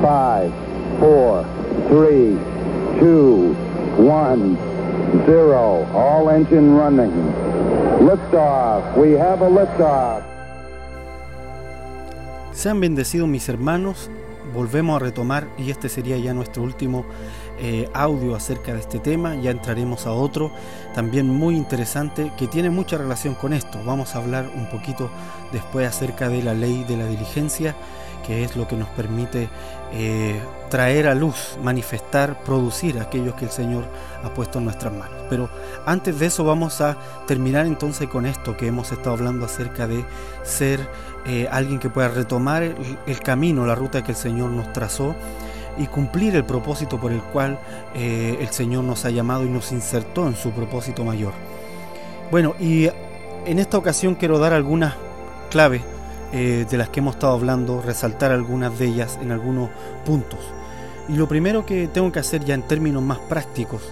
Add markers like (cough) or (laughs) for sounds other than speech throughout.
5, 4, 3, 2, 1, 0. All engine running. Liftoff. We have a liftoff. Sean bendecidos mis hermanos. Volvemos a retomar y este sería ya nuestro último eh, audio acerca de este tema. Ya entraremos a otro también muy interesante que tiene mucha relación con esto. Vamos a hablar un poquito después acerca de la ley de la diligencia que es lo que nos permite eh, traer a luz, manifestar, producir aquellos que el Señor ha puesto en nuestras manos. Pero antes de eso vamos a terminar entonces con esto que hemos estado hablando acerca de ser eh, alguien que pueda retomar el, camino, la ruta que el Señor nos trazó y cumplir el propósito por el cual eh, el Señor nos ha llamado y nos insertó en su propósito mayor. Bueno, y en esta ocasión quiero dar algunas claves eh, de las que hemos estado hablando, resaltar algunas de ellas en algunos puntos. Y lo primero que tengo que hacer ya en términos más prácticos,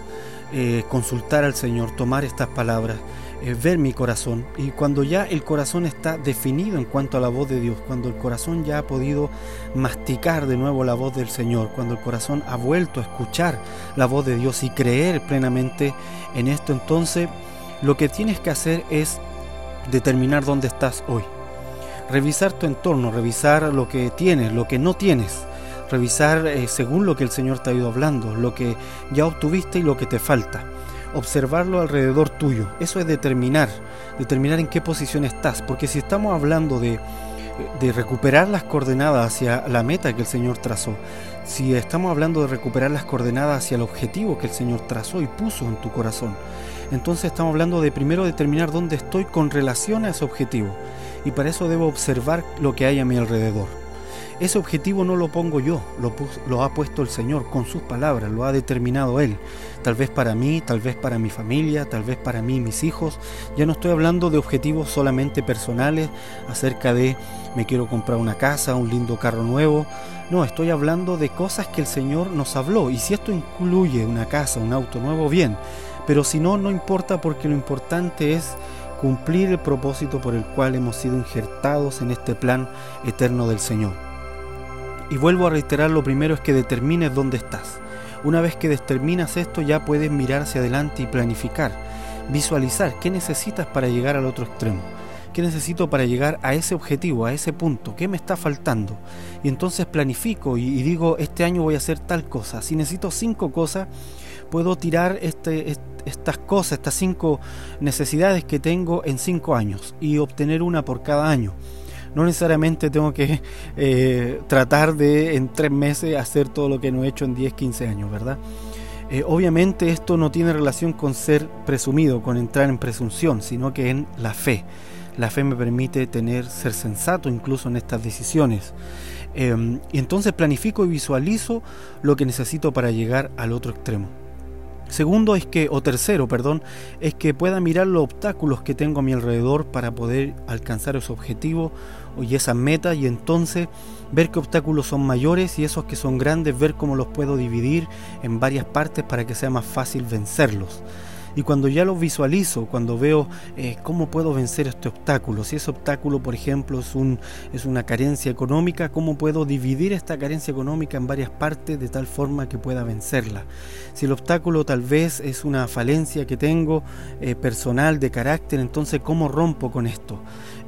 eh, consultar al Señor, tomar estas palabras, eh, ver mi corazón. Y cuando ya el corazón está definido en cuanto a la voz de Dios, cuando el corazón ya ha podido masticar de nuevo la voz del Señor, cuando el corazón ha vuelto a escuchar la voz de Dios y creer plenamente en esto, entonces lo que tienes que hacer es determinar dónde estás hoy revisar tu entorno, revisar lo que tienes, lo que no tienes, revisar eh, según lo que el Señor te ha ido hablando, lo que ya obtuviste y lo que te falta. Observarlo alrededor tuyo, eso es determinar, determinar en qué posición estás, porque si estamos hablando de, de recuperar las coordenadas hacia la meta que el Señor trazó, si estamos hablando de recuperar las coordenadas hacia el objetivo que el Señor trazó y puso en tu corazón, entonces estamos hablando de primero determinar dónde estoy con relación a ese objetivo y para eso debo observar lo que hay a mi alrededor. Ese objetivo no lo pongo yo, lo, ha puesto el Señor con sus palabras, lo ha determinado Él. Tal vez para mí, tal vez para mi familia, tal vez para mí y mis hijos. Ya no estoy hablando de objetivos solamente personales acerca de me quiero comprar una casa, un lindo carro nuevo. No, estoy hablando de cosas que el Señor nos habló. Y si esto incluye una casa, un auto nuevo, bien. Pero si no, no importa porque lo importante es cumplir el propósito por el cual hemos sido injertados en este plan eterno del Señor. Y vuelvo a reiterar, lo primero es que determines dónde estás. Una vez que determinas esto ya puedes mirar hacia adelante y planificar, visualizar qué necesitas para llegar al otro extremo. ¿Qué necesito para llegar a ese objetivo, a ese punto? ¿Qué me está faltando? Y entonces planifico y, y digo, este año voy a hacer tal cosa. Si necesito cinco cosas, puedo tirar este, estas cosas, estas cinco necesidades que tengo en cinco años y obtener una por cada año. No necesariamente tengo que (laughs) eh, tratar de en tres meses hacer todo lo que no he hecho en 10, 15 años, ¿verdad? Eh, obviamente esto no tiene relación con ser presumido, con entrar en presunción, sino que en la fe. La fe me permite tener, ser sensato incluso en estas decisiones. Em, y entonces planifico y visualizo lo que necesito para llegar al otro extremo. Segundo es que, o tercero, perdón, es que pueda mirar los obstáculos que tengo a mi alrededor para poder alcanzar ese objetivo y esa meta y entonces ver qué obstáculos son mayores y esos que son grandes, ver cómo los puedo dividir en varias partes para que sea más fácil vencerlos. Y cuando ya lo visualizo, cuando veo eh, cómo puedo vencer este obstáculo, si ese obstáculo, por ejemplo, es, un, es una carencia económica, cómo puedo dividir esta carencia económica en varias partes de tal forma que pueda vencerla. Si el obstáculo tal vez es una falencia que tengo eh, personal de carácter, entonces cómo rompo con esto.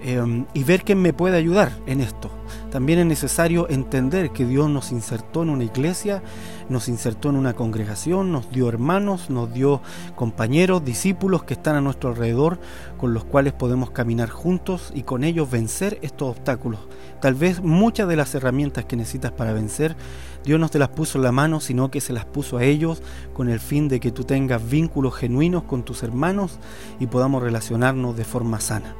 Em, y ver quién me puede ayudar en esto. También es necesario entender que Dios nos insertó en una iglesia, nos insertó en una congregación, nos dio hermanos, nos dio compañeros, discípulos que están a nuestro alrededor, con los cuales podemos caminar juntos y con ellos vencer estos obstáculos. Tal vez muchas de las herramientas que necesitas para vencer, Dios no te las puso en la mano, sino que se las puso a ellos con el fin de que tú tengas vínculos genuinos con tus hermanos y podamos relacionarnos de forma sana.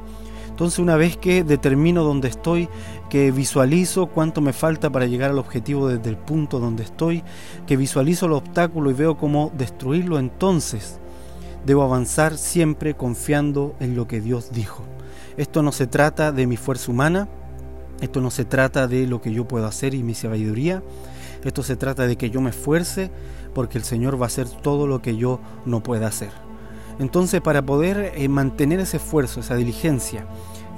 Entonces una vez que determino dónde estoy, que visualizo cuánto me falta para llegar al objetivo desde el punto donde estoy, que visualizo el obstáculo y veo cómo destruirlo, entonces debo avanzar siempre confiando en lo que Dios dijo. Esto no se trata de mi fuerza humana, esto no se trata de lo que yo puedo hacer y mi sabiduría, esto se trata de que yo me esfuerce porque el Señor va a hacer todo lo que yo no pueda hacer. Entonces para poder eh, mantener ese esfuerzo, esa diligencia,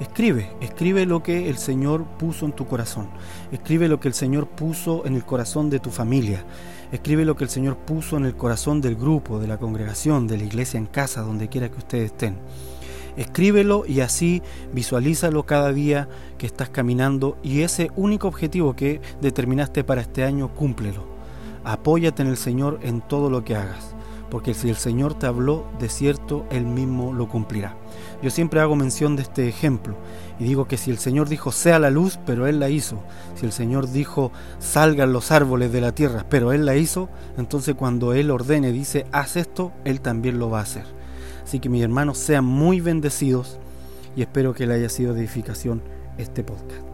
Escribe, escribe lo que el Señor puso en tu corazón. Escribe lo que el Señor puso en el corazón de tu familia. Escribe lo que el Señor puso en el corazón del grupo, de la congregación, de la iglesia en casa, donde quiera que ustedes estén. Escríbelo y así visualízalo cada día que estás caminando y ese único objetivo que determinaste para este año, cúmplelo. Apóyate en el Señor en todo lo que hagas, porque si el Señor te habló, de cierto, Él mismo lo cumplirá. Yo siempre hago mención de este ejemplo y digo que si el Señor dijo sea la luz, pero Él la hizo, si el Señor dijo salgan los árboles de la tierra, pero Él la hizo, entonces cuando Él ordene, dice haz esto, Él también lo va a hacer. Así que mis hermanos sean muy bendecidos y espero que le haya sido de edificación este podcast.